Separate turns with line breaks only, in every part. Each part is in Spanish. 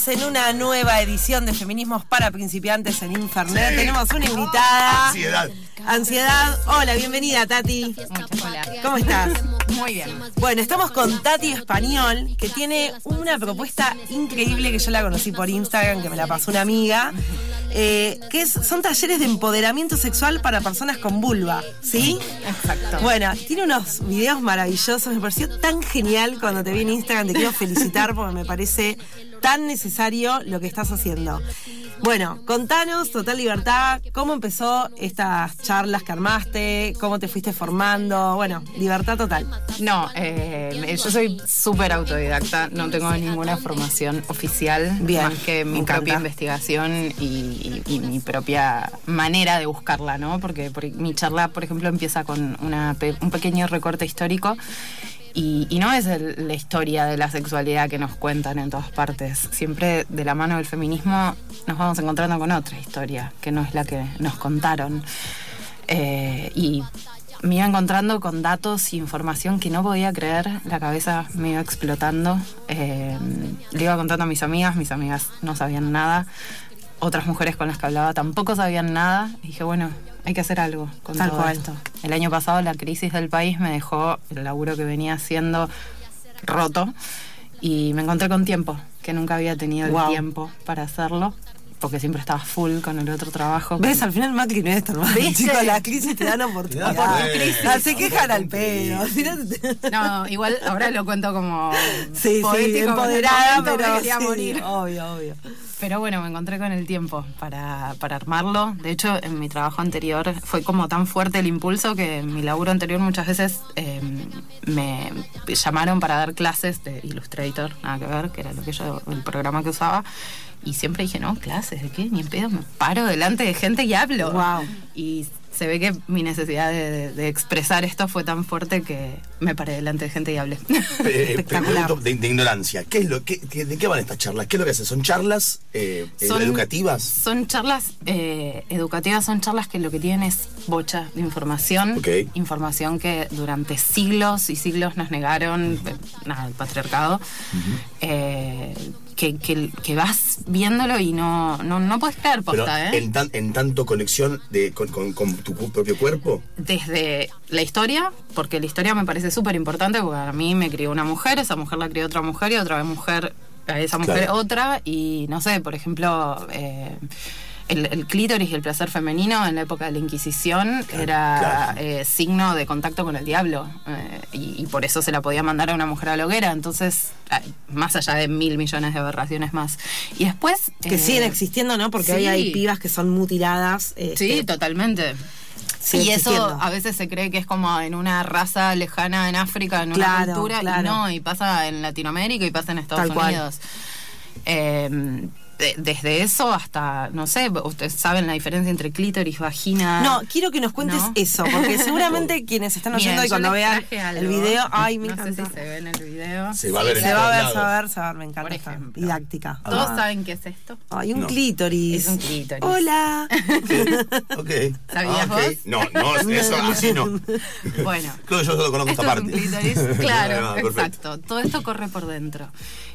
estamos en una nueva edición de Feminismos para Principiantes en Infernet. Tenemos una invitada.
Ansiedad.
Ansiedad. Hola, bienvenida, Tati.
Muchas hola.
¿Cómo estás?
Muy bien.
Bueno, estamos con Tati Español, que tiene una propuesta increíble que yo la conocí por Instagram, que me la pasó una amiga, eh, que es- son talleres de empoderamiento sexual para personas con vulva, ¿sí?
Exacto.
Bueno, tiene unos videos maravillosos, me pareció tan genial cuando te vi en Instagram, te quiero felicitar porque me parece tan necesario lo que estás haciendo. Bueno, contanos, Total Libertad, cómo empezó estas charlas que armaste, cómo te fuiste formando, bueno, libertad total.
No, eh, yo soy súper autodidacta, no tengo ninguna formación oficial,
Bien,
más que mi propia investigación y, y- y mi propia manera de buscarla, ¿no? Porque, por- mi charla, por ejemplo, empieza con una un pequeño recorte histórico y, y no es la historia de la sexualidad que nos cuentan en todas partes. Siempre de la mano del feminismo nos vamos encontrando con otra historia, que no es la que nos contaron. Eh, y me iba encontrando con datos e información que no podía creer, la cabeza me iba explotando. Eh, le iba contando a mis amigas, mis amigas no sabían nada, otras mujeres con las que hablaba tampoco sabían nada. Y dije, bueno, hay que hacer algo con
Tal
todo
cual.
esto. El año pasado la crisis del país me dejó el laburo que venía haciendo roto y me encontré con tiempo, que nunca había tenido el tiempo para hacerlo, porque siempre estaba full con el otro trabajo.
¿Ves? Al final Macri no es tan mal. Chicos, las crisis te dan oportunidad.
Por tu crisis.
Ah, Se quejan al pedo.
No, igual ahora lo cuento como
Sí, sí,
poético,
empoderada, pero
me quería
sí,
morir.
obvio, obvio.
Pero bueno, me encontré con el tiempo para, para armarlo. De hecho, en mi trabajo anterior fue como tan fuerte el impulso que en mi laburo anterior muchas veces eh, me llamaron para dar clases de Illustrator, nada que ver, que era lo que yo, el programa que usaba. Y siempre dije, no, clases, ¿de qué? Ni en pedo, me paro delante de gente y hablo. Y se ve que mi necesidad de, de- de expresar esto fue tan fuerte que me paré delante de gente y hablé.
Eh, pregunto de, de ignorancia. ¿Qué es lo, qué, qué- ¿De qué van estas charlas? ¿Qué es lo que hacen? ¿Son charlas eh, eh,
Son-
educativas?
Son charlas eh, educativas, son charlas que lo que tienen es bocha de información.
Ok.
Información que durante siglos y siglos nos negaron, nada, el patriarcado. Que, que- que vas viéndolo y no, no, no puedes creer
Pero
posta, ¿eh?
en, tan- en tanto conexión de, con, con- con tu propio cuerpo.
desde la historia, porque la historia me parece súper importante, porque a mí me crió una mujer, esa mujer la crió otra mujer y otra mujer, a esa mujer
Claro.
otra, y no sé, por ejemplo, eh, el, el clítoris y el placer femenino en la época de la Inquisición era
claro.
eh, signo de contacto con el diablo, eh, y, y por eso se la podía mandar a una mujer a la hoguera, entonces, más allá de mil millones de aberraciones más. Y después...
Que
eh,
siguen existiendo, ¿no? Porque hoy
sí.
hay pibas que son mutiladas. este,
Sí, totalmente.
sigue
y eso
existiendo.
a veces se cree que es como en una raza lejana en África, en una cultura, y no, y pasa en Latinoamérica y pasa en Estados
Tal cual.
Unidos. Eh, de- desde eso hasta, no sé, ustedes saben la diferencia entre clítoris, vagina.
No, quiero que nos cuentes
¿No?
eso, porque seguramente quienes están oyendo y cuando vean el video, ay, me
no
encanta.
sé si se ve en el video.
Se va a ver en
Se va a ver, se va a ver, se va a ver, me encanta esta didáctica.
¿Todos
Ah.
saben qué es esto?
Ay, un
No.
clítoris.
Es un clítoris.
Hola.
Ok.
¿Sabías
Ah, ok.
vos?
No, no, eso así no.
Bueno.
Creo que yo solo conozco
Esto
esta
es un
parte.
clítoris, claro, exacto. Todo esto corre por dentro.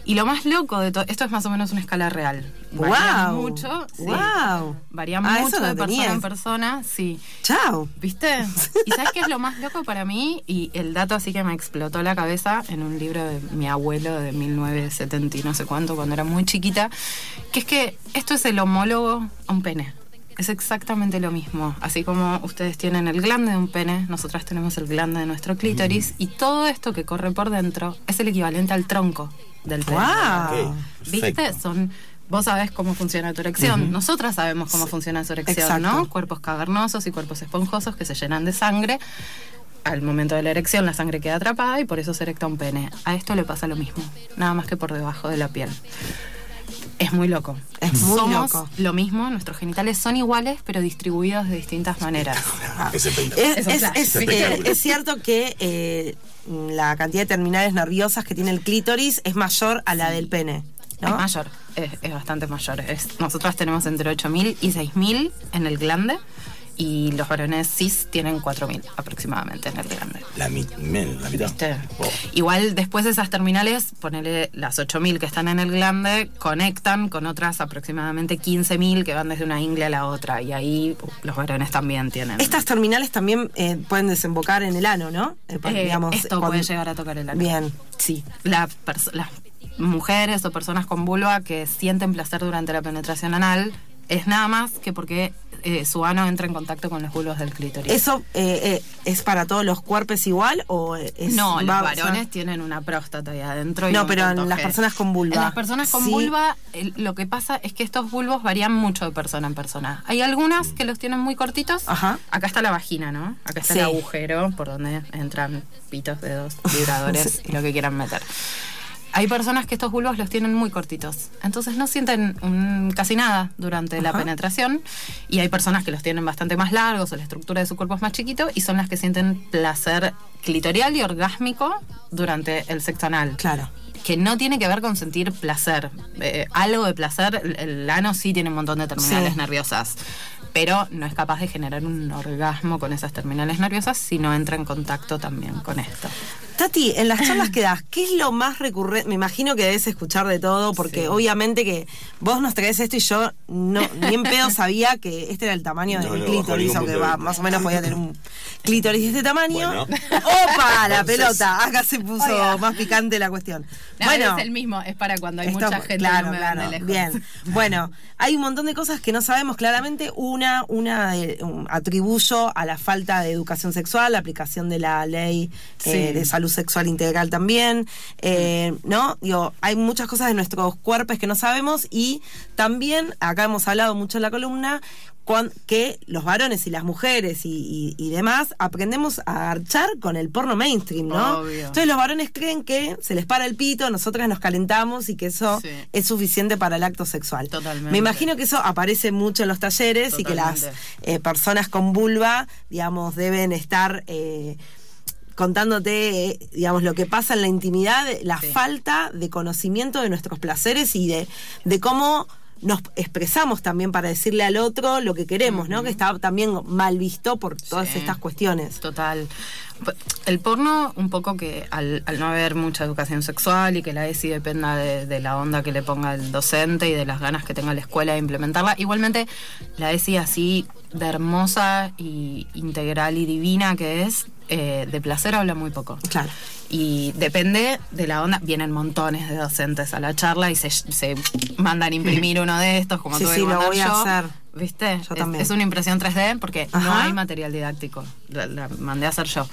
Y lo más loco de todo, esto es más o menos una escala real. Varía
Wow.
mucho. sí.
Wow.
Varía
Ah,
mucho
no
de persona
tenía.
en persona, sí.
Chao.
¿Viste? ¿Y sabes qué es lo más loco para mí? Y el dato así que me explotó la cabeza en un libro de mi abuelo de 1970 y no sé cuánto, cuando era muy chiquita, que es que esto es el homólogo a un pene. Es exactamente lo mismo. Así como ustedes tienen el glande de un pene, nosotras tenemos el glande de nuestro clítoris, y todo esto que corre por dentro es el equivalente al tronco del pene.
Wow.
Ok,
¿Viste? Son. Vos sabés cómo funciona tu erección. Nosotras sabemos cómo funciona su erección,
Exacto.
¿no? Cuerpos cavernosos y cuerpos esponjosos que se llenan de sangre. Al momento de la erección la sangre queda atrapada y por eso se erecta un pene. A esto le pasa lo mismo, nada más que por debajo de la piel. Es muy loco.
Es muy
Somos
loco.
lo mismo, nuestros genitales son iguales, pero distribuidos de distintas maneras.
Es
es cierto que eh, la cantidad de terminales nerviosas que tiene el clítoris es mayor a la del pene. ¿No?
Es mayor, es, es bastante mayor. Es, nosotras tenemos entre 8.000 y 6.000 en el glande y los varones cis tienen 4.000 aproximadamente en el grande.
La, mi- men- la mitad. Oh.
Igual después de esas terminales, ponele las 8.000 que están en el glande, conectan con otras aproximadamente 15.000 que van desde una ingle a la otra. Y ahí uh, los varones también tienen.
Estas terminales también eh, pueden desembocar en el ano, ¿no? Eh,
Eh,
digamos,
esto
cuando-
puede llegar a tocar el ano.
Bien.
Sí. La las mujeres o personas con vulva que sienten placer durante la penetración anal es nada más que porque eh, su ano entra en contacto con los bulbos del clítoris.
¿Eso eh, eh, es para todos los cuerpos igual o es
no, los
va-
varones tienen una próstata ahí adentro. y
No, pero en las personas con vulva.
En las personas con
Sí.
vulva, lo que pasa es que estos bulbos varían mucho de persona en persona. Hay algunas que los tienen muy cortitos.
Ajá.
Acá está la vagina, ¿no? Acá está
Sí.
el agujero por donde entran pitos, dedos, vibradores y lo que quieran meter. Hay personas que estos bulbos los tienen muy cortitos, entonces no sienten casi nada durante la penetración. Y hay personas que los tienen bastante más largos o la estructura de su cuerpo es más chiquito y son las que sienten placer clitorial y orgásmico durante el sexo anal
Claro.
Que no tiene que ver con sentir placer. Eh, algo de placer, el, ano sí tiene un montón de terminales
Sí.
nerviosas, pero no es capaz de generar un orgasmo con esas terminales nerviosas si no entra en contacto también con esto.
Tati, en las charlas que das, ¿qué es lo más recurrente? Me imagino que debes escuchar de todo, porque
Sí.
obviamente que vos nos traes esto y yo no, ni en pedo sabía que este era el tamaño
No,
del
no,
clítoris,
bajo ningún
o que
punto de
va, más o menos podía tener un clítoris de este tamaño.
Bueno.
¡Opa! La
Entonces-
pelota. Acá se puso
Oiga.
más picante la cuestión.
No,
bueno,
es el mismo, es para cuando hay
Esto-
mucha gente
claro,
no
claro. Bien. Bueno, hay un montón de cosas que no sabemos claramente. Una, una eh, atribuyo a la falta de educación sexual, la aplicación de la ley eh, de salud sexual integral también. eh, ¿No? Digo, hay muchas cosas de nuestros cuerpos que no sabemos y también, acá hemos hablado mucho en la columna, cuan- que los varones y las mujeres y, y- y demás aprendemos a archar con el porno mainstream, ¿no?
Obvio.
Entonces los varones creen que se les para el pito, nosotras nos calentamos y que eso
Sí.
es suficiente para el acto sexual.
Totalmente.
Me imagino que eso aparece mucho en los talleres y que las eh, personas con vulva, digamos, deben estar eh, contándote, eh, digamos, lo que pasa en la intimidad, la
Sí.
falta de conocimiento de nuestros placeres y de, de cómo nos expresamos también para decirle al otro lo que queremos, ¿no? Que está también mal visto por todas
Sí.
estas cuestiones.
Total. El porno, un poco que al, al no haber mucha educación sexual y que la ESI dependa de, de la onda que le ponga el docente y de las ganas que tenga la escuela de implementarla, igualmente la ESI así de hermosa y integral y divina que es, eh, de placer habla muy poco.
Claro.
Y depende de la onda, vienen montones de docentes a la charla y se, se mandan imprimir uno de estos, como
Sí,
tuve
sí, lo voy a hacer.
¿Viste?
Yo también.
Es, una impresión 3D porque no hay material didáctico. La, la mandé a hacer yo.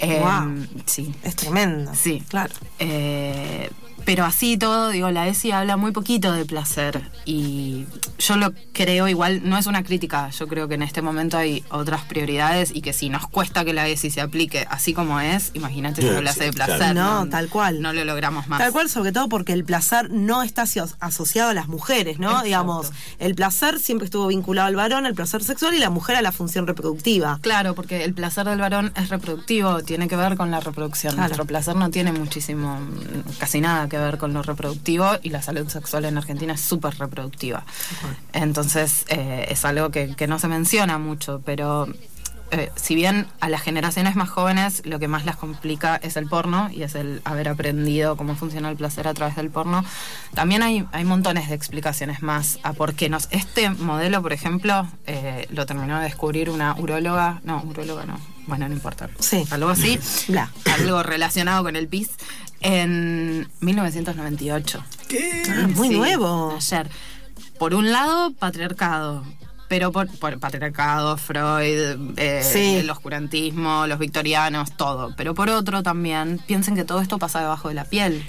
Eh,
Guau.
Sí.
Es tremendo.
Sí.
Claro.
Eh, pero así todo, digo, la ESI habla muy poquito de placer y yo lo creo igual, no es una crítica, yo creo que en este momento hay otras prioridades y que si nos cuesta que la ESI se aplique así como es, imagínate si hablase de placer.
claro.
No, tal cual.
No lo logramos más.
Tal cual, sobre todo porque el placer no está aso- asociado a las mujeres, ¿no?
Exacto.
Digamos, el placer siempre estuvo vinculado al varón, el placer sexual y la mujer a la función reproductiva.
Claro, porque el placer del varón es reproductivo, tiene que ver con la reproducción.
Claro.
Nuestro placer no tiene muchísimo, casi nada que ver con lo reproductivo y la salud sexual en Argentina es súper reproductiva. Entonces eh, es algo que, que no se menciona mucho, pero eh, si bien a las generaciones más jóvenes lo que más las complica es el porno y es el haber aprendido cómo funciona el placer a través del porno, también hay, hay montones de explicaciones más a por qué nos... Este modelo, por ejemplo, eh, lo terminó de descubrir una uróloga, no, uróloga no, bueno, no importa,
Sí.
algo así,
Bla.
algo relacionado con el PIS, en 1998.
¿Qué?
Ah, muy
Sí,
nuevo.
Ayer. Por un lado, patriarcado. Pero por, por patriarcado, Freud, eh,
Sí.
el oscurantismo, los victorianos, todo. Pero por otro también, piensen que todo esto pasa debajo de la piel.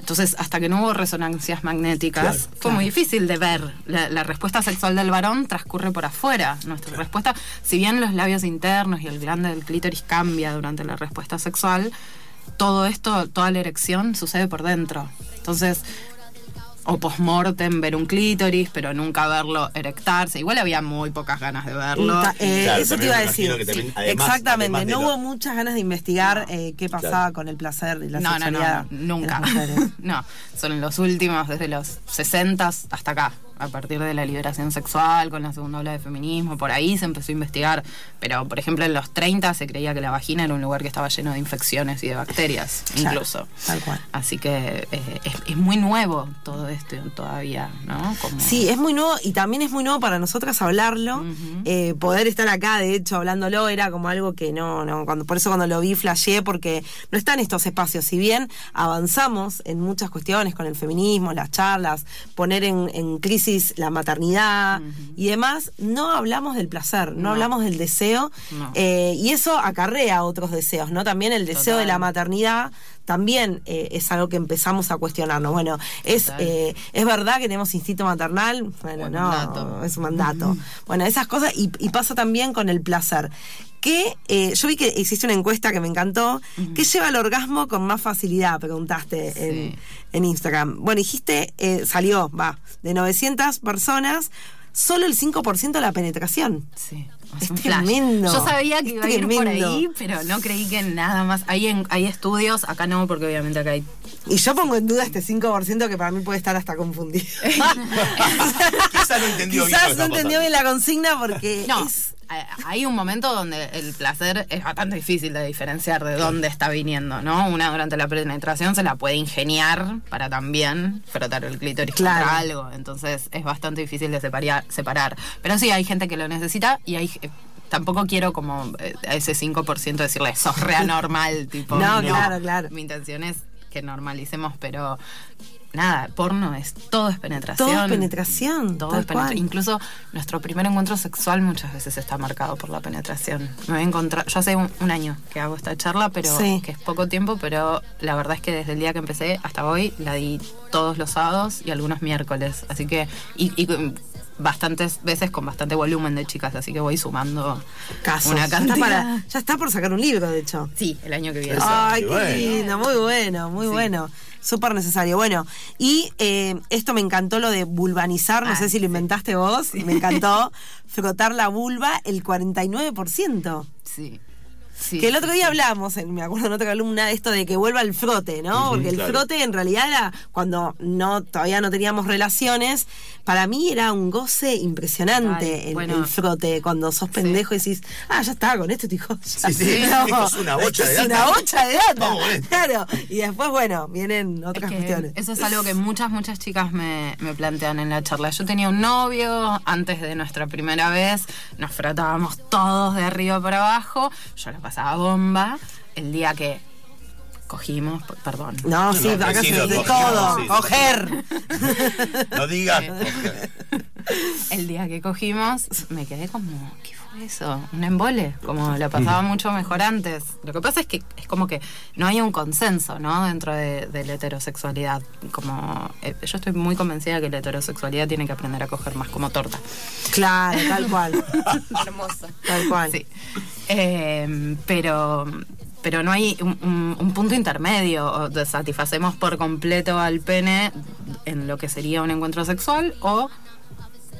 Entonces, hasta que no hubo resonancias magnéticas,
Claro,
fue
claro.
muy difícil de ver. La, la respuesta sexual del varón transcurre por afuera. Nuestra respuesta, si bien los labios internos y el glande del clítoris cambia durante la respuesta sexual, todo esto, toda la erección sucede por dentro. Entonces, o post-mortem ver un clítoris, pero nunca verlo erectarse. Igual había muy pocas ganas de verlo.
Ta- eh,
Claro,
eso te iba a decir.
imagino que también, además-
Exactamente,
además
no
lo-
hubo muchas ganas de investigar eh, qué pasaba
Claro.
con el placer y la
no, no, no, no, nunca. no, son los últimos, desde los 60 hasta acá. A partir de la liberación sexual, con la segunda ola de feminismo, por ahí se empezó a investigar, pero por ejemplo en los 30 se creía que la vagina era un lugar que estaba lleno de infecciones y de bacterias,
Claro,
incluso.
tal cual.
Así que eh, es, es muy nuevo todo esto todavía, ¿no? Como-
Sí, es muy nuevo y también es muy nuevo para nosotras hablarlo. Eh, poder estar acá, de hecho, hablándolo era como algo que no, no, cuando, por eso cuando lo vi flasheé, porque no están estos espacios. Si bien avanzamos en muchas cuestiones con el feminismo, las charlas, poner en, en crisis la maternidad y demás, no hablamos del placer, no,
No.
hablamos del deseo.
No.
eh, y eso acarrea otros deseos, ¿no? También el deseo de la maternidad también eh, es algo que empezamos a cuestionarnos. Bueno, es, eh, es verdad que tenemos instinto maternal, bueno,
Buen
no, es un mandato. bueno, esas cosas, y, y pasa también con el placer. Que eh, yo vi que existe una encuesta que me encantó. ¿Qué lleva al orgasmo con más facilidad? Preguntaste en,
Sí.
en Instagram. Bueno, dijiste, eh, salió, va, de 900 personas, solo el 5% la penetración.
Sí,
Es
flash.
tremendo.
Yo sabía que
Es
iba a ir por ahí, pero no creí que nada más. Hay, en- hay estudios, acá no, porque obviamente acá hay.
Y yo pongo en duda este 5% que para mí puede estar hasta confundido.
Quizás no entendió bien.
Quizás no entendió bien la consigna porque
No,
es...
hay- un momento donde el placer es bastante difícil de diferenciar de dónde está viniendo, ¿no? Una durante la penetración se la puede ingeniar para también frotar el clítoris
Claro.
contra algo, entonces es bastante difícil de separar, separar. Pero sí, hay gente que lo necesita y hay... eh, Tampoco quiero como eh, a ese 5% decirle, sos re anormal, tipo.
No, claro, claro.
Mi intención es que normalicemos, pero nada, porno es todo es penetración.
Todo es penetración,
Todo es penetración.
cual.
Incluso nuestro primer encuentro sexual muchas veces está marcado por la penetración. Me voy a encontrar, yo hace un, un año que hago esta charla, pero
Sí.
que es poco tiempo, pero la verdad es que desde el día que empecé hasta hoy la di todos los sábados y algunos miércoles. Así que, y, y con bastantes veces con bastante volumen de chicas, así que voy sumando
Casos.
una
Ya está,
cantidad.
para- ya está por sacar un libro, de hecho.
Sí, el año que viene.
Eso.
Ay,
qué
qué
bueno.
lindo, muy bueno, muy
Sí.
bueno. Súper necesario. Bueno, y eh, esto me encantó lo de vulvanizar, no
Ah,
sé si lo
sí.
inventaste vos, me encantó. Frotar la vulva, el 49%.
Sí. Sí,
que el otro día hablamos, en, me acuerdo en otra columna, de esto de que vuelva el frote, ¿no? Porque el
claro.
frote en realidad era cuando no todavía no teníamos relaciones, para mí era un goce impresionante el,
Bueno.
el frote, cuando sos pendejo y decís, ah, ya está, con esto te dijo.
Sí, sí, esto es una bocha de
Es una
data.
bocha de data.
Vamos.
Claro. Y después, bueno, vienen otras
Es que
cuestiones.
Eso es algo que muchas, muchas chicas me, me plantean en la charla. Yo tenía un novio antes de nuestra primera vez, nos frotábamos todos de arriba para abajo, yo la pasaba bomba. El día que cogimos, perdón.
No, sí,
no,
acá
sí,
se de todo.
sí,
coger.
No digas.
El día que cogimos, me quedé como, ¿qué fue eso? Un embole, como la pasaba mucho mejor antes. Lo que pasa es que es como que no hay un consenso, ¿no? Dentro de, de la heterosexualidad. Como, eh, yo estoy muy convencida que la heterosexualidad tiene que aprender a coger más como torta.
Claro, tal cual.
Hermosa.
Tal cual.
Sí. Eh, pero, pero no hay un, un- un punto intermedio. O satisfacemos por completo al pene en lo que sería un encuentro sexual o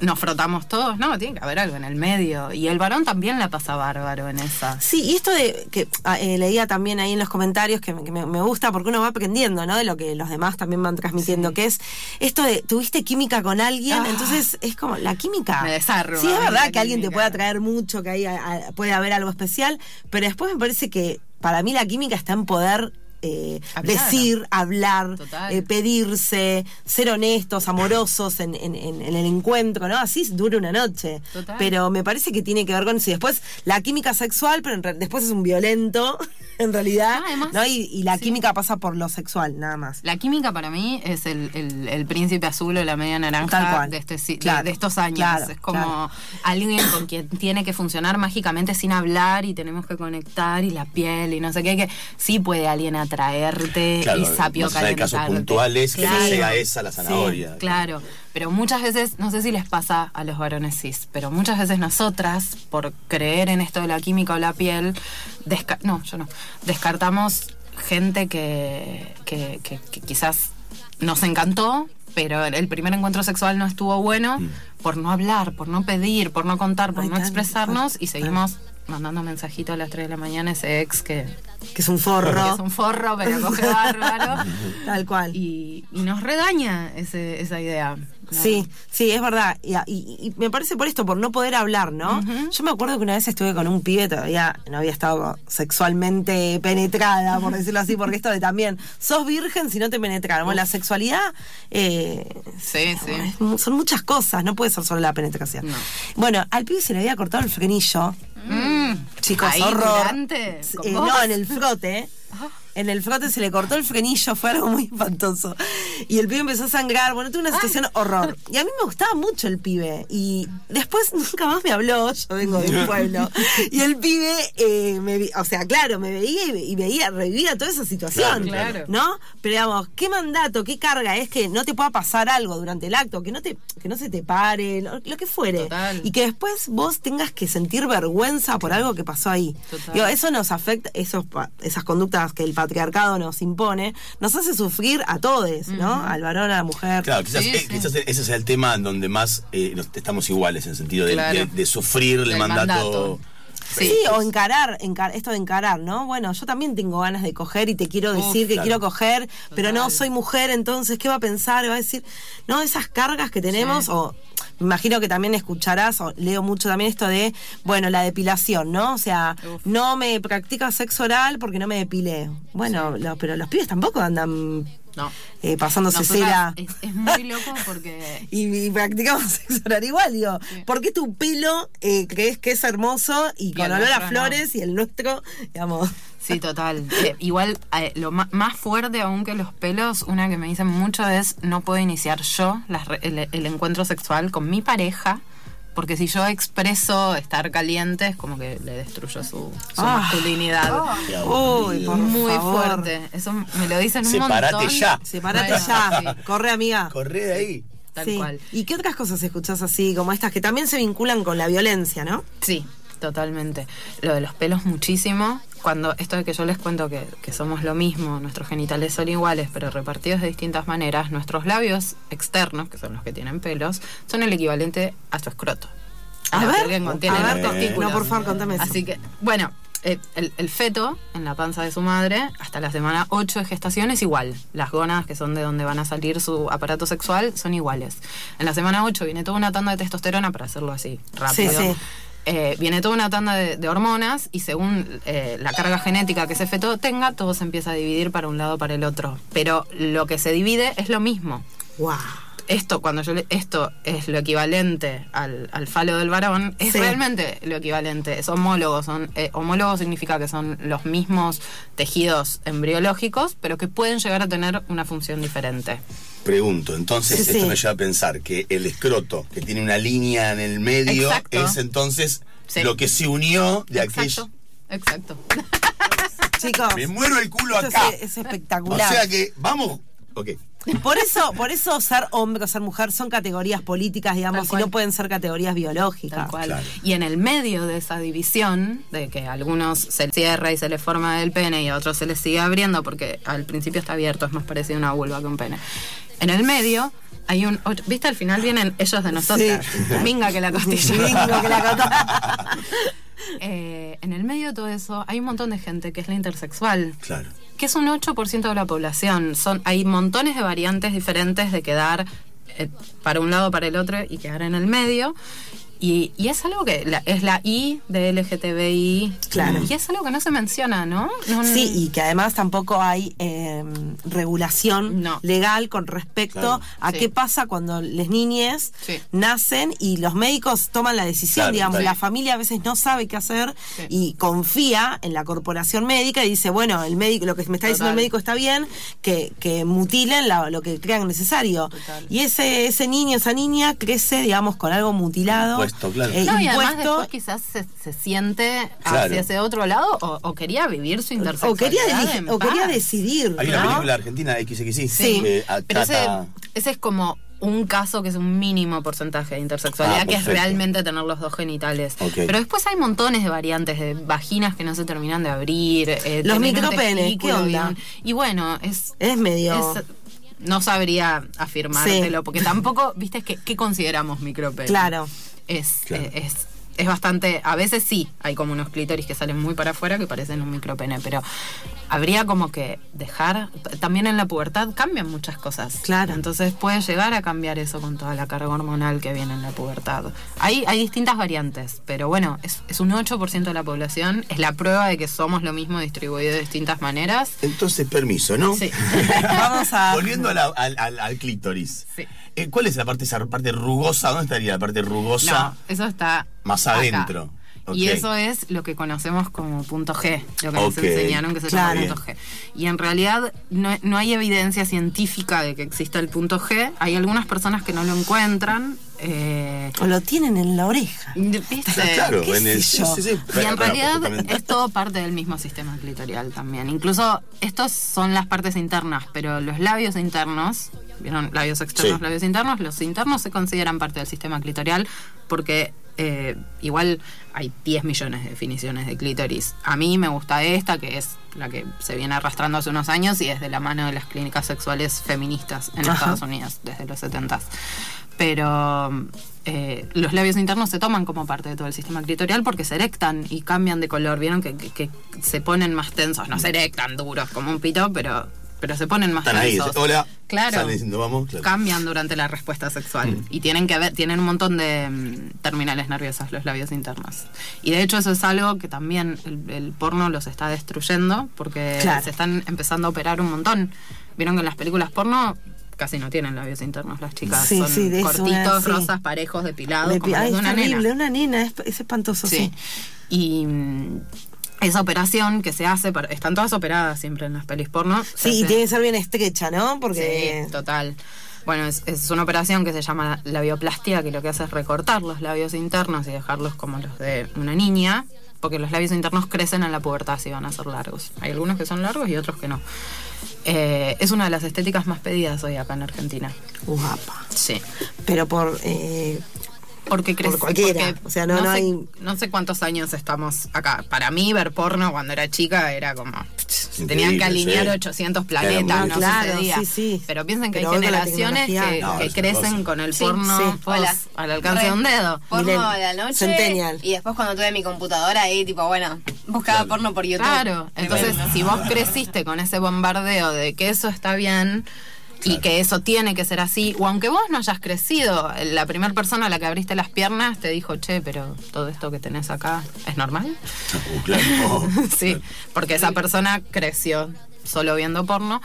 nos frotamos todos. No, tiene que haber algo en el medio. Y el varón también la pasa bárbaro en esa.
Sí, y esto de que ah, eh, leía también ahí en los comentarios que, me, que me- me gusta porque uno va aprendiendo, ¿no? De lo que los demás también van transmitiendo,
Sí.
que es esto de tuviste química con alguien,
Ah.
entonces es como la química.
Me desarma
Sí, es verdad que alguien te puede atraer mucho, que ahí ah, ah, puede haber algo especial, pero después me parece que para mí la química está en poder eh,
Hablar.
decir, hablar, eh, pedirse, ser honestos, amorosos en, en- en- en el encuentro, ¿no? Así dura una noche.
Total.
Pero me parece que tiene que ver con eso. Y después la química sexual, pero en después es un violento, en realidad.
No, además,
¿no? Y, y la
sí.
química pasa por lo sexual, nada más.
La química para mí es el, el- el príncipe azul o la media naranja de, este, de- estos años.
claro,
es como
claro.
alguien con quien tiene que funcionar mágicamente sin hablar y tenemos que conectar y la piel y no sé qué, que sí puede alguien atraerte
Claro,
y sapio
más de casos
calentarte.
puntuales, que no sea esa la zanahoria.
Claro, pero muchas veces, no sé si les pasa a los varones cis, pero muchas veces nosotras, por creer en esto de la química o la piel, desca- no, yo no, descartamos gente que, que, que- que quizás nos encantó, pero el primer encuentro sexual no estuvo bueno
Mm.
por no hablar, por no pedir, por no contar, por
Ay,
no expresarnos y seguimos mandando mensajito a las 3 de la mañana ese ex que,
Que es un
que
forro.
es un forro, pero coge bárbaro.
Tal cual.
Y, y nos redaña ese, esa idea.
Sí, sí, es verdad. Y, y- y me parece por esto, por no poder hablar, ¿no? Yo me acuerdo que una vez estuve con un pibe, todavía no había estado sexualmente penetrada, por decirlo así, porque esto de también, sos virgen si no te penetraron. Bueno, la sexualidad eh,
Sí, sí.
son muchas cosas, no puede ser solo la penetración.
No.
Bueno, al pibe se le había cortado el frenillo.
Mm.
Chicos,
Ahí,
horror.
durante,
Eh, no, en el frote. En el frote se le cortó el frenillo, fue algo muy espantoso. Y el pibe empezó a sangrar. Bueno, tuve una situación horror. Y a mí me gustaba mucho el pibe. Y después nunca más me habló. Yo vengo de un pueblo. Y el pibe, eh, me o sea, claro, me veía y, ve- y veía, revivía toda esa situación.
Claro, claro.
¿No? Pero digamos, ¿qué mandato, qué carga es que no te pueda pasar algo durante el acto? Que no, te, que no se te pare, lo, lo que fuere.
Total.
Y que después vos tengas que sentir vergüenza por algo que pasó ahí.
Total.
Digo, eso nos afecta, esos, esas conductas que el patriarcado nos impone, nos hace sufrir a todos, ¿no? Al varón, a la mujer.
Claro, quizás,
Sí,
eh,
sí.
quizás ese sea el tema en donde más eh, nos- estamos iguales, en el sentido de,
Claro.
de- de sufrir el mandato.
mandato.
Sí,
Sí.
o encarar, encar- esto de encarar, ¿no? Bueno, yo también tengo ganas de coger y te quiero decir que
claro.
quiero coger, pero no soy mujer, entonces, ¿qué va a pensar? Va a decir, no, esas cargas que tenemos,
Sí.
o me imagino que también escucharás, o leo mucho también esto de, bueno, la depilación, ¿no? O sea,
Uf.
no me practica sexo oral porque no me depilé. Bueno, pero los pibes tampoco andan
No.
eh, pasándose
Nosotras
cera.
es, es muy loco porque
Y, y practicamos sexo oral igual, digo.
Sí.
¿Por qué tu pelo eh, crees que es hermoso y con olor a
no?
flores y el nuestro, digamos.
Sí, total. Eh, igual, eh, lo más fuerte aún que los pelos, una que me dicen mucho es no puedo iniciar yo las el encuentro sexual con mi pareja, porque si yo expreso estar caliente es como que le destruyo su, su
Ah.
masculinidad.
Qué
Uy, por
Muy
favor.
fuerte. Eso me lo dicen un
Separate
montón.
ya.
Separate
Bueno,
ya.
sí,
Corre, amiga.
Corre de ahí.
tal
Sí.
cual.
¿Y qué otras cosas escuchás así, como estas, que también se vinculan con la violencia, no?
Sí, totalmente. Lo de los pelos muchísimo. Cuando esto de que yo les cuento que, que somos lo mismo, nuestros genitales son iguales, pero repartidos de distintas maneras, nuestros labios externos, que son los que tienen pelos, son el equivalente a su escroto.
A ver,
piel que contiene
a ver,
testículos.
no, por favor, contame eso.
Así que, bueno, eh, el, el feto en la panza de su madre, hasta la semana 8 de gestación es igual. Las gónadas, que son de donde van a salir su aparato sexual, son iguales. En la semana 8 viene toda una tanda de testosterona, para hacerlo así, rápido.
Sí, sí.
Eh, viene toda una tanda de, hormonas y según eh, la carga genética que ese feto tenga, todo se empieza a dividir para un lado o para el otro. Pero lo que se divide es lo mismo.
¡Wow!
Esto, cuando yo le- esto es lo equivalente al, al falo del varón, es
Sí.
realmente lo equivalente. Es homólogo. Son, eh, homólogo significa que son los mismos tejidos embriológicos, pero que pueden llegar a tener una función diferente.
Pregunto, entonces
Sí,
esto
sí.
me lleva a pensar que el escroto, que tiene una línea en el medio,
Exacto.
es entonces
Sí.
lo que se unió de
Exacto.
aquello.
Exacto.
Chicos,
Me muero el culo acá.
es, es
O
espectacular.
sea que, vamos. Ok.
Por eso, por eso ser hombre o ser mujer son categorías políticas, digamos, y no pueden ser categorías biológicas.
Tal cual.
Claro.
Y en el medio de esa división, de que a algunos se cierra y se les forma el pene y a otros se les sigue abriendo, porque al principio está abierto, es más parecido a una vulva que un pene. En el medio hay un. otro- ¿Viste? Al final vienen ellos de nosotras.
Sí.
Minga que la costilla.
Bingo, que la cota-
Eh, en el medio de todo eso hay un montón de gente que es la intersexual.
Claro.
Que es un 8% de la población. Son, hay montones de variantes diferentes de quedar eh, para un lado, para el otro y quedar en el medio. Y, y es algo que la- es la I de LGTBI.
Claro.
Y es algo que no se menciona, ¿no? No-
Sí, y que además tampoco hay eh, regulación
No.
legal con respecto
Claro.
a
Sí.
qué pasa cuando las niñes
Sí.
nacen y los médicos toman la decisión,
Claro,
digamos, la familia a veces no sabe qué hacer
Sí.
y confía en la corporación médica y dice, bueno, el médico, lo que me está diciendo el médico está bien, que, que mutilen la- lo que crean necesario.
Total.
Y ese, ese niño, esa niña crece, digamos, con algo mutilado.
Impuesto, claro.
eh,
No, y además después quizás se, se siente
Claro.
hacia ese otro lado o, o quería vivir su
o
intersexualidad
quería, elige-
en
o quería decidir.
Hay una película argentina XXI
Sí.
que
Pero ese, es como un caso que es un mínimo porcentaje de intersexualidad,
Ah,
que es realmente tener los dos genitales. Pero después hay montones de variantes de vaginas que no se terminan de abrir. eh,
Los micropenes, ¿qué
y
onda?
un- Y, bueno, es...
Es medio...
es- no sabría afirmártelo, porque tampoco, viste, es que, ¿qué consideramos micropene?
Claro.
Es,
Claro.
eh, es es bastante, a veces sí, hay como unos clítoris que salen muy para afuera que parecen un micropene, pero habría como que dejar, también en la pubertad cambian muchas cosas.
Claro.
Entonces puede llegar a cambiar eso con toda la carga hormonal que viene en la pubertad. Hay, hay distintas variantes, pero bueno, es, es un 8% de la población, es la prueba de que somos lo mismo distribuido de distintas maneras.
Entonces, permiso, ¿no?
Sí.
Vamos a.
Volviendo a la- al, al- al clítoris.
Sí.
Eh, ¿Cuál es la parte, esa parte rugosa? ¿Dónde estaría la parte rugosa?
No, eso está
Más
acá.
adentro.
Y eso es lo que conocemos como punto G, lo que nos enseñaron que se
Claro.
llama punto G. Y en realidad no, no hay evidencia científica de que exista el punto G. Hay algunas personas que no lo encuentran. eh,
O lo tienen en la oreja.
¿viste?
Claro,
¿Qué
en el,
sé yo?
sí, sí,
Y en realidad es todo parte del mismo sistema clitorial también. Incluso estos son las partes internas, pero los labios internos, ¿vieron? Labios externos,
Sí.
labios internos, los internos se consideran parte del sistema clitorial porque eh, igual hay 10 millones de definiciones de clítoris. A mí me gusta esta, que es la que se viene arrastrando hace unos años y es de la mano de las clínicas sexuales feministas en
Ajá.
Estados Unidos desde los 70 pero eh, los labios internos se toman como parte de todo el sistema clitorial porque se erectan y cambian de color. Vieron que, que- que se ponen más tensos, no se erectan duros como un pito, pero, pero se ponen más
Están ahí, hola.
Claro.
Salen diciendo, vamos. claro.
Cambian durante la respuesta sexual y tienen que ver, tienen un montón de mm, terminales nerviosas los labios internos. Y de hecho eso es algo que también el, el porno los está destruyendo porque
Claro.
se están empezando a operar un montón. Vieron que en las películas porno casi no tienen labios internos las chicas,
Sí,
son
sí, de eso,
cortitos,
sí.
rosas, parejos, depilados,
De-
como
Ay,
de
es
una
terrible,
nena.
una nena, es, es espantoso, sí.
Sí. Y mm, esa operación que se hace, están todas operadas siempre en las pelis porno.
Sí, y
hace-
tiene que ser bien estrecha, ¿no? Porque.
Sí, total. Bueno, es, es una operación que se llama labioplastia, que lo que hace es recortar los labios internos y dejarlos como los de una niña, porque los labios internos crecen en la pubertad si van a ser largos. Hay algunos que son largos y otros que no. Eh, es una de las estéticas más pedidas hoy acá en Argentina.
Guapa.
Sí.
Pero por. eh,
Porque
cualquiera,
porque
o sea, no- no
sé,
hay-
no sé cuántos años estamos acá. Para mí, ver porno cuando era chica era como. se tenían que alinear
sí.
800
Era
planetas, no
Claro,
sucedía.
sí, sí.
Pero piensen que
Pero
hay generaciones que,
No,
crecen
cosa.
con el porno
sí.
post
Hola.
al alcance
Re-
de un dedo.
Porno
Milen-
a la noche.
Centennial.
Y después cuando tuve mi computadora ahí, tipo, bueno, buscaba porno por YouTube.
Claro, entonces si vos creciste con ese bombardeo de que eso está bien y que eso tiene que ser así, o aunque vos no hayas crecido, la primera persona a la que abriste las piernas te dijo, che, pero todo esto que tenés acá es normal.
Uh, claro.
sí, porque esa persona creció solo viendo porno.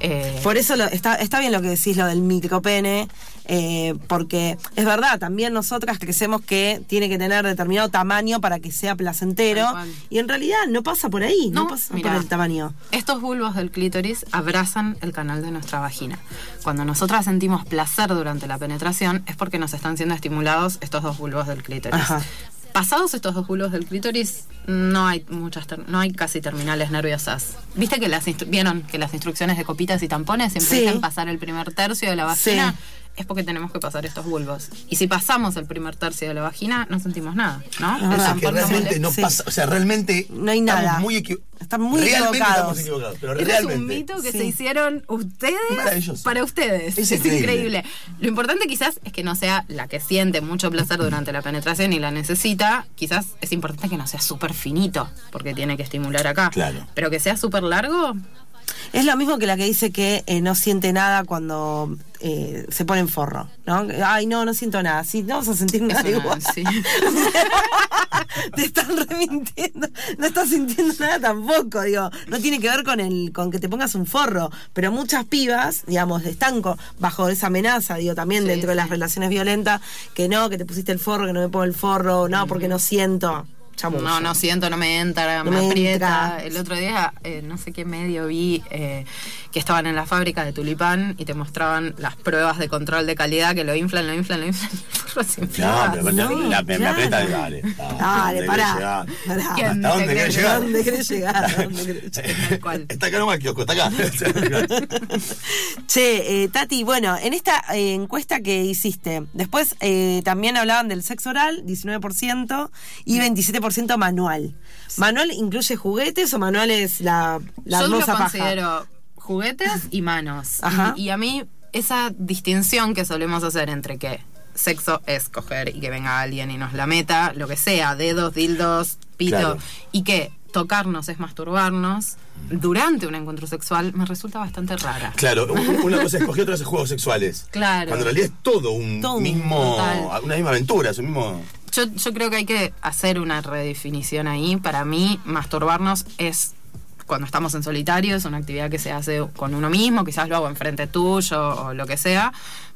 eh,
Por eso lo- está, está bien lo que decís, lo del micropene, eh, porque es verdad, también nosotras crecemos que tiene que tener determinado tamaño para que sea placentero, y en realidad no pasa por ahí, no,
No,
pasa
mirá.
por el tamaño.
Estos bulbos del clítoris abrazan el canal de nuestra vagina. Cuando nosotras sentimos placer durante la penetración es porque nos están siendo estimulados estos dos bulbos del clítoris.
Ajá.
Pasados estos dos bulbos del clítoris, no hay muchas no hay casi terminales nerviosas. ¿Viste que las vieron que las instrucciones de copitas y tampones siempre
Sí.
dicen pasar el primer tercio de la
Sí.
Es porque tenemos que pasar estos bulbos. Y si pasamos el primer tercio de la vagina, no sentimos nada, ¿no?
Es
O
verdad.
sea, que
Tampoco-
realmente no
Sí.
o sea, realmente
No hay
estamos
nada.
muy equi-
Están muy
realmente
equivocados.
estamos equivocados, pero realmente.
es un mito que
Sí.
se hicieron ustedes para ustedes.
Es
Es,
increíble.
increíble. Lo importante quizás es que no sea la que siente mucho placer durante la penetración y la necesita. Quizás es importante que no sea súper finito, porque tiene que estimular acá.
Claro.
Pero que sea súper largo,
Es lo mismo que la que dice que eh, no siente nada cuando eh, se pone en forro, ¿no? Ay, no, no siento nada. Sí, no vas a sentir nada igual.
sí.
Te están remintiendo. No estás sintiendo nada tampoco, digo. No tiene que ver con el con que te pongas un forro. Pero muchas pibas, digamos, están bajo esa amenaza, digo, también
Sí,
dentro de las relaciones violentas, que no, que te pusiste el forro, que no me pongo el forro, no, porque no siento. Chamuyo.
No, no siento, no me entra,
No
me,
me
aprieta.
entra.
El otro día, eh, no sé qué medio vi eh, que estaban en la fábrica de Tulipán y te mostraban las pruebas de control de calidad que lo inflan, lo inflan, lo inflan.
No,
No,
la, me-
claro.
aprieta y dale.
Dale, pará.
¿Hasta
Pará.
¿Quién
dónde querés llegar?
¿Dónde querés llegar? ¿A dónde querés llegar?
Está acá nomás el kiosco, está acá.
Che, eh, Tati, bueno, en esta eh, encuesta que hiciste, después eh, también hablaban del sexo oral, 19%, y 27% manual. ¿Manual incluye juguetes o manual es la, la
Yo lo
hermosa paja?
considero juguetes y manos.
Ajá.
Y, y a mí esa distinción que solemos hacer entre que sexo es coger y que venga alguien y nos la meta, lo que sea, dedos, dildos, pito,
Claro.
y que tocarnos es masturbarnos durante un encuentro sexual me resulta bastante rara.
Claro, un- una cosa es coger, otra es juegos sexuales.
Claro.
Cuando en realidad es todo un
Todo
mismo.
total.
Una misma aventura, es un mismo.
Yo, yo creo que hay que hacer una redefinición ahí. Para mí, masturbarnos es cuando estamos en solitario, es una actividad que se hace con uno mismo, quizás lo hago enfrente tuyo o lo que sea,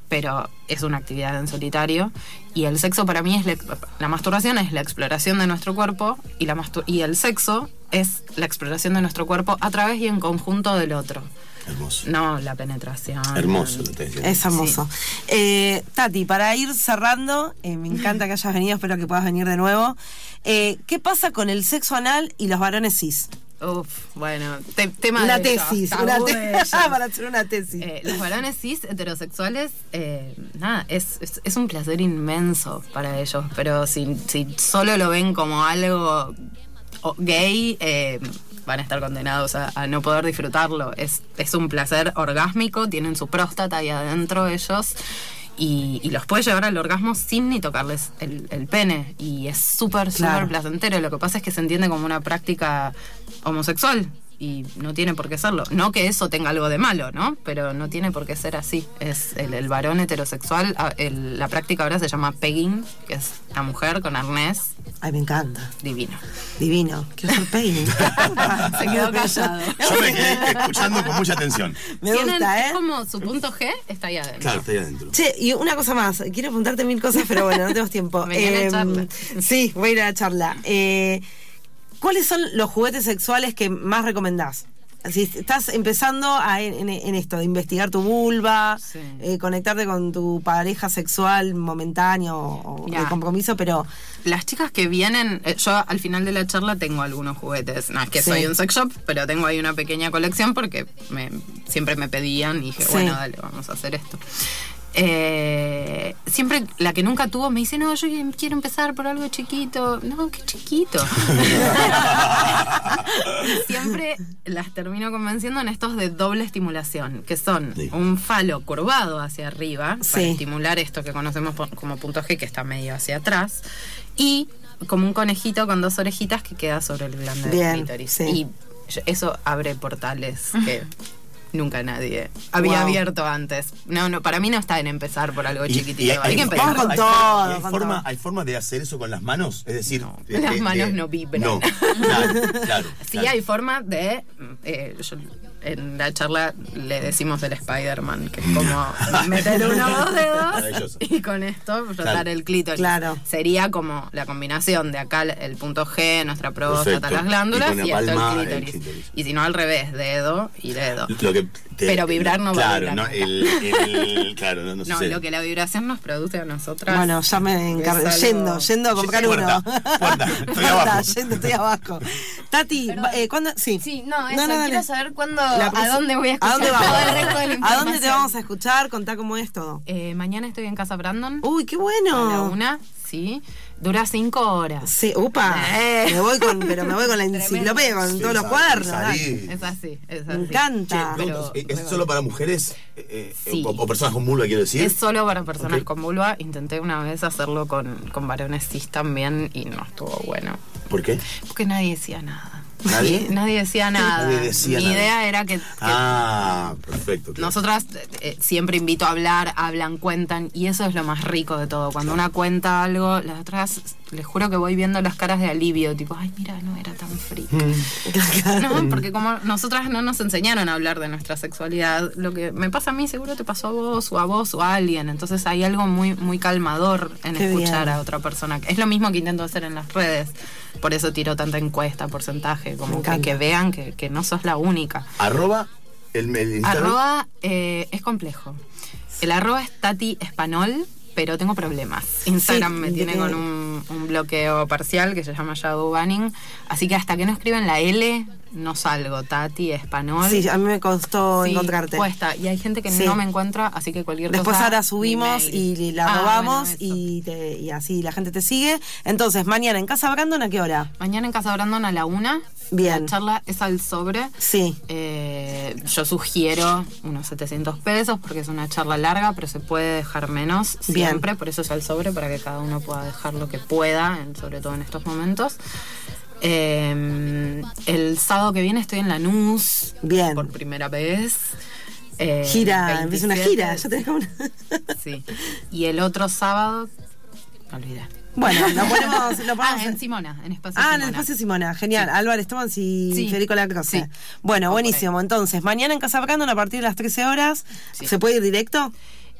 pero es una actividad en solitario. Y el sexo para mí es la, la masturbación es la exploración de nuestro cuerpo y, la y el sexo es la exploración de nuestro cuerpo a través y en conjunto del otro.
Hermoso.
No la penetración.
Hermoso lo que te decía.
Es hermoso. Eh, Tati, para ir cerrando, eh, me encanta que hayas venido, espero que puedas venir de nuevo. Eh, ¿Qué pasa con el sexo anal y los varones cis?
Uf, bueno, te- tema
Una
de
tesis, una
de
te-
ellos.
para hacer una tesis.
Eh, los varones cis heterosexuales, eh, nada, es, es, es un placer inmenso para ellos, pero si, si solo lo ven como algo gay, eh, van a estar condenados a, a no poder disfrutarlo. Es, es un placer orgásmico, tienen su próstata ahí adentro ellos. Y, y los puede llevar al orgasmo sin ni tocarles el, el pene. Y es súper, súper
Claro.
placentero. Lo que pasa es que se entiende como una práctica homosexual y no tiene por qué serlo. No que eso tenga algo de malo, ¿no? Pero no tiene por qué ser así. Es el, el varón heterosexual. ah, el- la práctica ahora se llama pegging, que es la mujer con arnés
Ay, me encanta.
divino.
Divino. Quiero ser peine.
Se quedó callado.
Yo me quedé escuchando con mucha atención.
Me gusta,
Es
¿eh?
como su punto G está ahí adentro.
Claro, estoy adentro.
Che, y una cosa más, quiero preguntarte mil cosas, pero bueno, no tenemos tiempo.
Vení a la
Eh,
charla.
Sí, voy a ir a la charla. Eh, ¿Cuáles son los juguetes sexuales que más recomendás? Si estás empezando a- en, en esto, de investigar tu vulva,
Sí.
eh, conectarte con tu pareja sexual momentáneo o de compromiso, pero
Las chicas que vienen, eh, yo al final de la charla tengo algunos juguetes. No es que
Sí.
soy un sex shop, pero tengo ahí una pequeña colección porque me, siempre me pedían y dije,
Sí.
bueno, dale, vamos a hacer esto. Eh, siempre la que nunca tuvo me dice, no, yo quiero empezar por algo chiquito. No, qué chiquito. Y siempre las termino convenciendo en estos de doble estimulación, que son
Sí.
un falo curvado hacia arriba para estimular esto que conocemos por- como punto G, que está medio hacia atrás, y como un conejito con dos orejitas que queda sobre el glande
Bien,
del clítoris.
sí.
Y eso abre portales que nunca nadie había
Wow.
abierto antes. No, no, para mí no está en empezar por algo
Y-
chiquitito.
y
hay, que empezar.
Con
hay-
todo,
¿Hay
con
forma,
todo.
¿Hay forma de hacer eso con las manos? Es decir,
No,
de-
las
de-
manos
de-
no vibran.
No, claro, claro.
Sí
claro.
hay forma de... eh, yo en la charla le decimos el Spider-Man, que es como meter uno o dos dedos y con esto frotar
Claro.
el clítoris.
Claro.
Sería como la combinación de acá el punto G, nuestra próstata, las glándulas
Y
esto el
el
clítoris. Y si no al revés, dedo y dedo.
Lo que te-
Pero vibrar no va a
Claro,
vibrar
no,
nunca.
el, el- claro, no, no,
No,
sé.
lo que la vibración nos produce a nosotras.
bueno, ya me
algo-
Yendo, yendo a comprar
Puerta,
uno.
puerta, estoy
Puerta,
abajo.
yendo, estoy abajo. Tati, eh, ¿cuándo? Sí.
Sí, no, eso,
dale.
quiero saber cuándo, a dónde voy a escuchar
¿A dónde
todo el resto de la
¿A dónde te vamos a escuchar? Contá cómo es todo.
Eh, mañana estoy en Casa Brandon.
Uy, qué
a la
bueno.
una, sí. Dura cinco horas.
Sí, upa.
Eh.
Me voy con, pero me voy con la enciclopedia, con
Sí,
todos los cuadernos.
Es así, es
Me
así.
encanta.
Che,
Pero-
¿Es es solo para mujeres eh, eh,
Sí.
o, o personas con vulva, quiero decir?
Es solo para personas con vulva. Intenté una vez hacerlo con, con varones cis también y no estuvo bueno.
¿Por qué?
Porque nadie decía nada.
¿Nadie?
Nadie decía nada.
Nadie decía
Mi
nada.
idea era que, que
Ah, perfecto. claro.
nosotras eh, eh, siempre invito a hablar, hablan, cuentan y eso es lo más rico de todo. Cuando una cuenta algo, las otras, les juro que voy viendo las caras de alivio, tipo, ay, mira, no era tan frío. No, porque como nosotras no nos enseñaron a hablar de nuestra sexualidad, lo que me pasa a mí seguro te pasó a vos o a vos o a alguien. Entonces hay algo muy, muy calmador en
Qué
escuchar
bien.
a otra persona. Es lo mismo que intento hacer en las redes. Por eso tiro tanta encuesta, porcentaje, como que, que vean que, que no sos la única.
Arroba el, el.
Arroba eh, es complejo. El arroba es Tati Espanol, pero tengo problemas. Instagram
Sí,
me tiene con un, un bloqueo parcial que se llama shadow banning. Así que hasta que no escriben la L, no salgo, Tati, Español.
Sí, a mí me costó
Sí,
encontrarte.
Cuesta. Y hay gente que
Sí.
no me encuentra, así que cualquier
Después
cosa.
ahora subimos y la
Ah,
robamos
bueno,
y, te- y así la gente te sigue. Entonces, mañana en Casa Brandon, ¿a qué hora?
Mañana en Casa Brandon a la una.
Bien.
La charla es al sobre.
Sí.
Eh, yo sugiero unos 700 pesos porque es una charla larga, pero se puede dejar menos
Bien.
siempre. Por eso es al sobre, para que cada uno pueda dejar lo que pueda, sobre todo en estos momentos. Eh, el sábado que viene estoy en Lanús.
Bien.
Por primera vez. Eh,
Gira, empieza una
27,
gira. Ya tenés una...
Sí. Y el otro sábado. Me olvidé.
Bueno, lo ponemos. Lo ponemos
Ah, en Simona, en Espacio
Ah, en
Simona.
el espacio Simona, genial. Álvarez Tomás y
Sí.
Federico Lacroce.
Sí.
Bueno, buenísimo. Entonces, mañana en Casa Brandon a partir de las 13 horas.
Sí.
¿Se puede ir directo?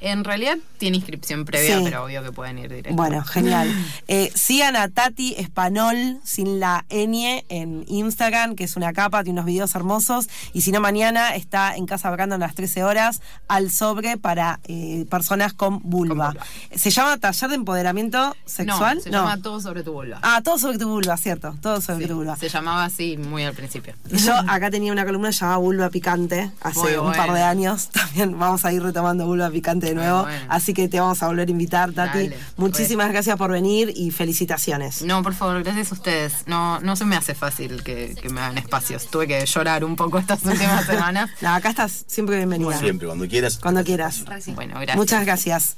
En realidad tiene inscripción previa,
Sí.
pero obvio que pueden ir directo.
Bueno, genial. Eh, sigan a Tati Espanol sin la ñ en Instagram, que es una capa, tiene unos videos hermosos. Y si no, mañana está en Casa Brandon a las 13 horas al sobre para eh, personas con vulva.
vulva.
¿Se llama Taller de Empoderamiento Sexual?
No, se llama Todo sobre tu vulva.
Ah, todo sobre tu vulva, cierto. Todo sobre
Sí,
tu vulva.
Se llamaba así muy al principio.
Yo acá tenía una columna llamada Vulva Picante hace
Muy
un par de años. También vamos a ir retomando Vulva Picante de nuevo.
bueno.
Así que te vamos a volver a invitar, Tati.
Dale,
Muchísimas gracias por venir y felicitaciones.
No, por favor, gracias a ustedes. No, no se me hace fácil que, que me hagan espacios. Tuve que llorar un poco estas últimas semanas.
No, acá estás siempre bienvenida.
Siempre, cuando quieras.
Cuando quieras.
Bueno, gracias.
Muchas gracias.